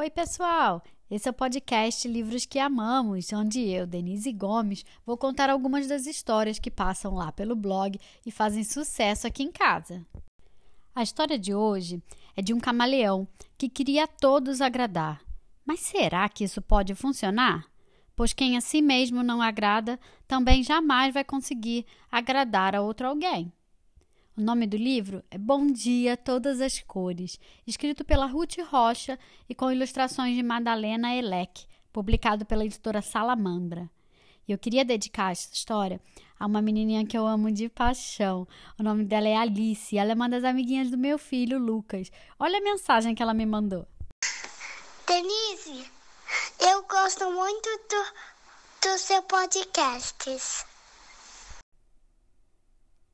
Oi, pessoal! Esse é o podcast Livros que Amamos, onde eu, Denise Gomes, vou contar algumas das histórias que passam lá pelo blog e fazem sucesso aqui em casa. A história de hoje é de um camaleão que queria a todos agradar. Mas será que isso pode funcionar? Pois quem a si mesmo não agrada também jamais vai conseguir agradar a outro alguém. O nome do livro é Bom Dia, Todas as Cores, escrito pela Ruth Rocha e com ilustrações de Madalena Elec, publicado pela editora Salamandra. E eu queria dedicar essa história a uma menininha que eu amo de paixão. O nome dela é Alice, ela é uma das amiguinhas do meu filho, Lucas. Olha a mensagem que ela me mandou. Denise, eu gosto muito do, do seu podcast.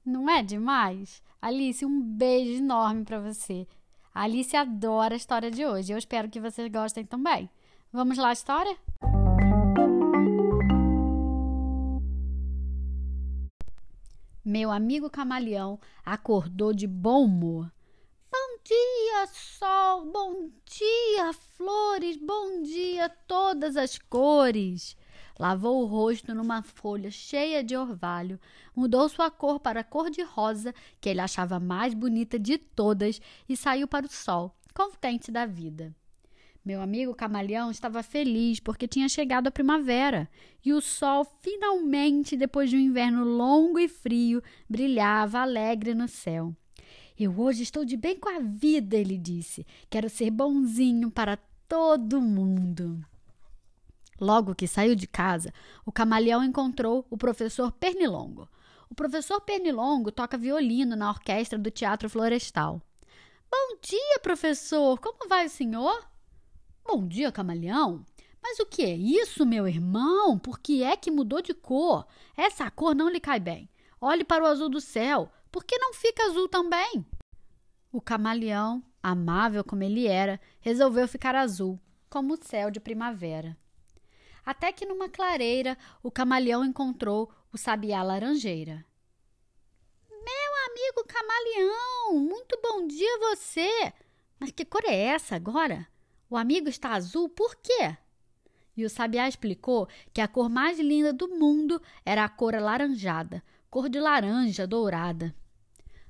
Não é demais? Alice, um beijo enorme para você. A Alice adora a história de hoje. Eu espero que vocês gostem também. Vamos lá, história? Meu amigo camaleão acordou de bom humor. Bom dia, sol! Bom dia, flores! Bom dia, todas as cores! Lavou o rosto numa folha cheia de orvalho, mudou sua cor para a cor de rosa, que ele achava mais bonita de todas, e saiu para o sol, contente da vida. Meu amigo camaleão estava feliz porque tinha chegado a primavera e o sol finalmente, depois de um inverno longo e frio, brilhava alegre no céu. Eu hoje estou de bem com a vida, ele disse. Quero ser bonzinho para todo mundo. Logo que saiu de casa, o camaleão encontrou o professor Pernilongo. O professor Pernilongo toca violino na orquestra do Teatro Florestal. Bom dia, professor! Como vai o senhor? Bom dia, camaleão! Mas o que é isso, meu irmão? Por que é que mudou de cor? Essa cor não lhe cai bem. Olhe para o azul do céu. Por que não fica azul também? O camaleão, amável como ele era, resolveu ficar azul, como o céu de primavera até que numa clareira o camaleão encontrou o sabiá laranjeira. Meu amigo camaleão, muito bom dia você! Mas que cor é essa agora? O amigo está azul por quê? E o sabiá explicou que a cor mais linda do mundo era a cor alaranjada, cor de laranja dourada.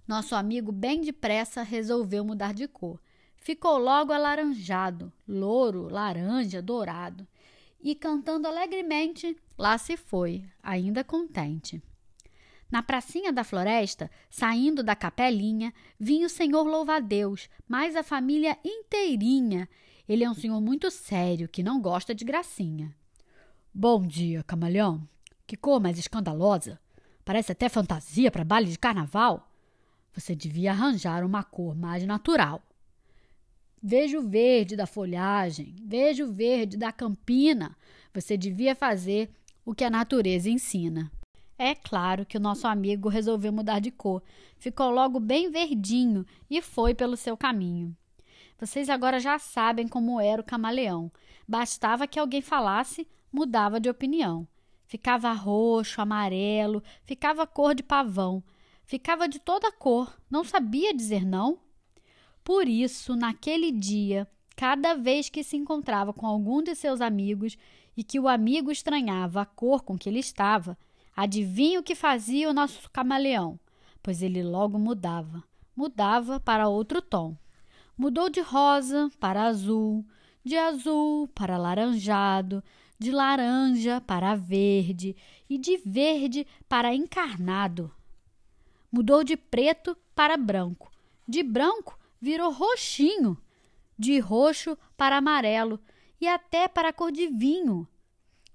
Nosso amigo, bem depressa, resolveu mudar de cor. Ficou logo alaranjado, louro, laranja, dourado e, cantando alegremente, lá se foi, ainda contente. Na pracinha da floresta, saindo da capelinha, vinha o senhor louva-a-Deus, mais a família inteirinha. Ele é um senhor muito sério, que não gosta de gracinha. Bom dia, camaleão. Que cor mais escandalosa. Parece até fantasia para baile de carnaval. Você devia arranjar uma cor mais natural. Vejo o verde da folhagem, vejo o verde da campina. Você devia fazer o que a natureza ensina. É claro que o nosso amigo resolveu mudar de cor. Ficou logo bem verdinho e foi pelo seu caminho. Vocês agora já sabem como era o camaleão. Bastava que alguém falasse, mudava de opinião. Ficava roxo, amarelo, ficava cor de pavão, ficava de toda cor, não sabia dizer não. Por isso, naquele dia, cada vez que se encontrava com algum de seus amigos e que o amigo estranhava a cor com que ele estava, adivinha o que fazia o nosso camaleão? Pois ele logo mudava, mudava para outro tom. Mudou de rosa para azul, de azul para laranjado, de laranja para verde e de verde para encarnado. Mudou de preto para branco, de branco virou roxinho, de roxo para amarelo e até para a cor de vinho.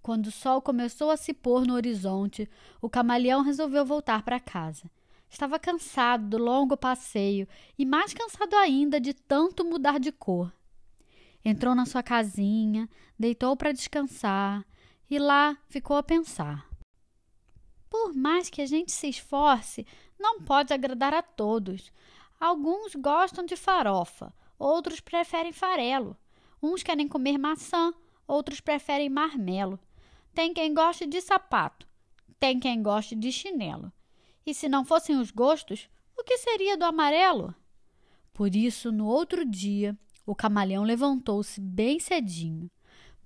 Quando o sol começou a se pôr no horizonte, o camaleão resolveu voltar para casa. Estava cansado do longo passeio e mais cansado ainda de tanto mudar de cor. Entrou na sua casinha, deitou para descansar e lá ficou a pensar. Por mais que a gente se esforce, não pode agradar a todos. Alguns gostam de farofa, outros preferem farelo. Uns querem comer maçã, outros preferem marmelo. Tem quem goste de sapato, tem quem goste de chinelo. E se não fossem os gostos, o que seria do amarelo? Por isso, no outro dia, O camaleão levantou-se bem cedinho.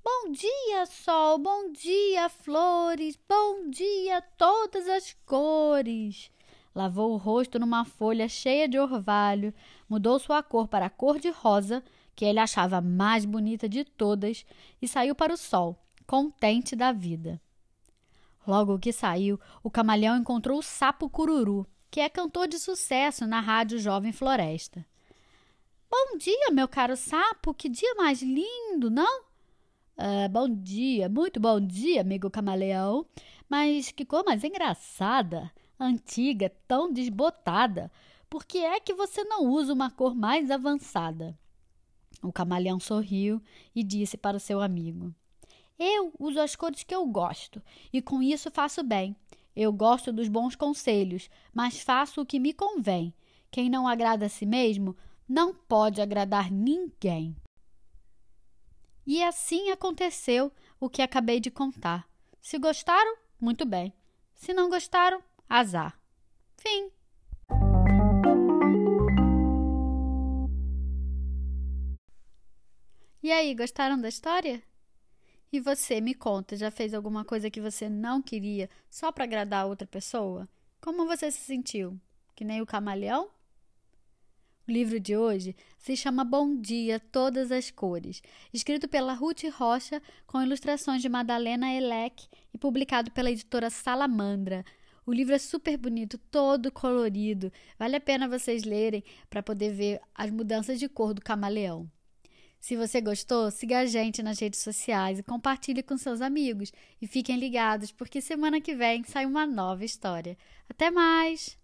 Bom dia, sol, bom dia, flores, bom dia, todas as cores. Lavou o rosto numa folha cheia de orvalho, mudou sua cor para a cor de rosa, que ele achava mais bonita de todas, e saiu para o sol, contente da vida. Logo que saiu, o camaleão encontrou o sapo cururu, que é cantor de sucesso na rádio Jovem Floresta. Bom dia, meu caro sapo, que dia mais lindo, não? Ah, bom dia, muito bom dia, amigo camaleão. Mas que cor mais engraçada, antiga, tão desbotada. Por que é que você não usa uma cor mais avançada? O camaleão sorriu e disse para o seu amigo: Eu uso as cores que eu gosto e com isso faço bem. Eu gosto dos bons conselhos, mas faço o que me convém. Quem não agrada a si mesmo não pode agradar ninguém. E assim aconteceu o que acabei de contar. Se gostaram, muito bem. Se não gostaram, azar. Fim. E aí, gostaram da história? E você, me conta, já fez alguma coisa que você não queria só para agradar a outra pessoa? Como você se sentiu? Que nem o camaleão? O livro de hoje se chama Bom Dia, Todas as Cores, escrito pela Ruth Rocha, com ilustrações de Madalena Elec e publicado pela editora Salamandra. O livro é super bonito, todo colorido. Vale a pena vocês lerem para poder ver as mudanças de cor do camaleão. Se você gostou, siga a gente nas redes sociais e compartilhe com seus amigos. E fiquem ligados, porque semana que vem sai uma nova história. Até mais!